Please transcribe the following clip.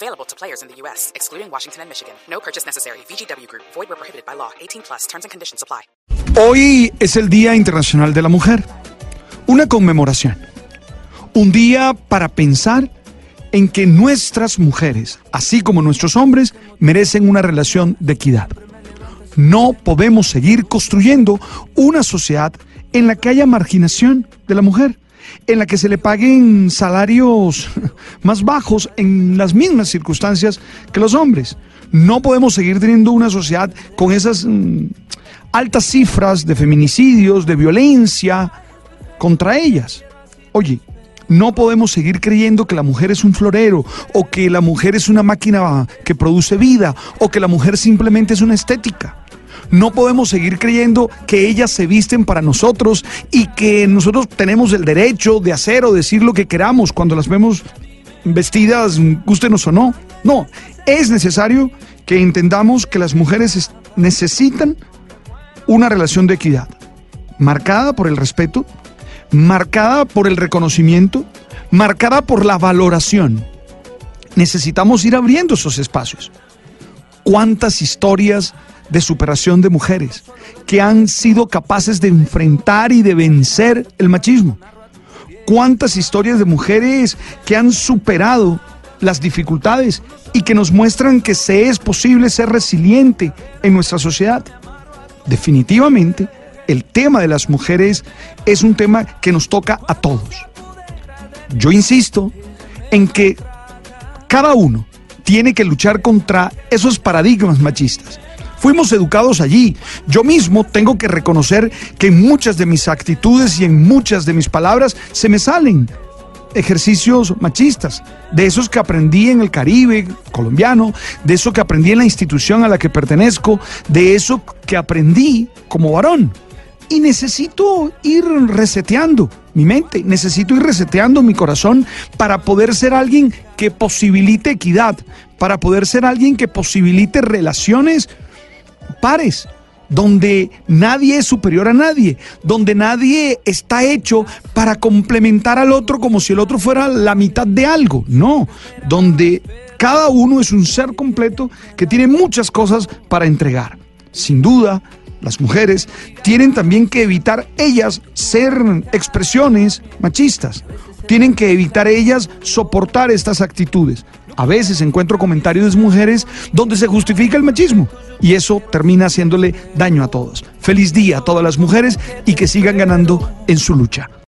Available to players in the U.S., excluding Washington and Michigan. No purchase necessary. VGW Group. Void where prohibited by law. 18 plus. Terms and conditions apply. Hoy es el Día Internacional de la Mujer. Una conmemoración. Un día para pensar en que nuestras mujeres, así como nuestros hombres, merecen una relación de equidad. No podemos seguir construyendo una sociedad en la que haya marginación de la mujer, en la que se le paguen salarios más bajos en las mismas circunstancias que los hombres. No podemos seguir teniendo una sociedad con esas mm, altas cifras de feminicidios, de violencia contra ellas. Oye, no podemos seguir creyendo que la mujer es un florero o que la mujer es una máquina que produce vida o que la mujer simplemente es una estética. No podemos seguir creyendo que ellas se visten para nosotros y que nosotros tenemos el derecho de hacer o decir lo que queramos cuando las vemos vestidas, gústenos o no. No, es necesario que entendamos que las mujeres necesitan una relación de equidad, marcada por el respeto, marcada por el reconocimiento, marcada por la valoración. Necesitamos ir abriendo esos espacios. ¿Cuántas historias de superación de mujeres que han sido capaces de enfrentar y de vencer el machismo? ¿Cuántas historias de mujeres que han superado las dificultades y que nos muestran que se es posible ser resiliente en nuestra sociedad? Definitivamente, el tema de las mujeres es un tema que nos toca a todos. Yo insisto en que cada uno tiene que luchar contra esos paradigmas machistas. Fuimos educados allí. Yo mismo tengo que reconocer que en muchas de mis actitudes y en muchas de mis palabras se me salen ejercicios machistas, de esos que aprendí en el Caribe colombiano, de eso que aprendí en la institución a la que pertenezco, de eso que aprendí como varón y necesito ir reseteando mi mente, necesito ir reseteando mi corazón para poder ser alguien que posibilite equidad, para poder ser alguien que posibilite relaciones pares, donde nadie es superior a nadie, donde nadie está hecho para complementar al otro como si el otro fuera la mitad de algo, no, donde cada uno es un ser completo que tiene muchas cosas para entregar. Sin duda, las mujeres, tienen también que evitar ellas ser expresiones machistas. Tienen que evitar ellas soportar estas actitudes. A veces encuentro comentarios de mujeres donde se justifica el machismo y eso termina haciéndole daño a todos. Feliz día a todas las mujeres y que sigan ganando en su lucha.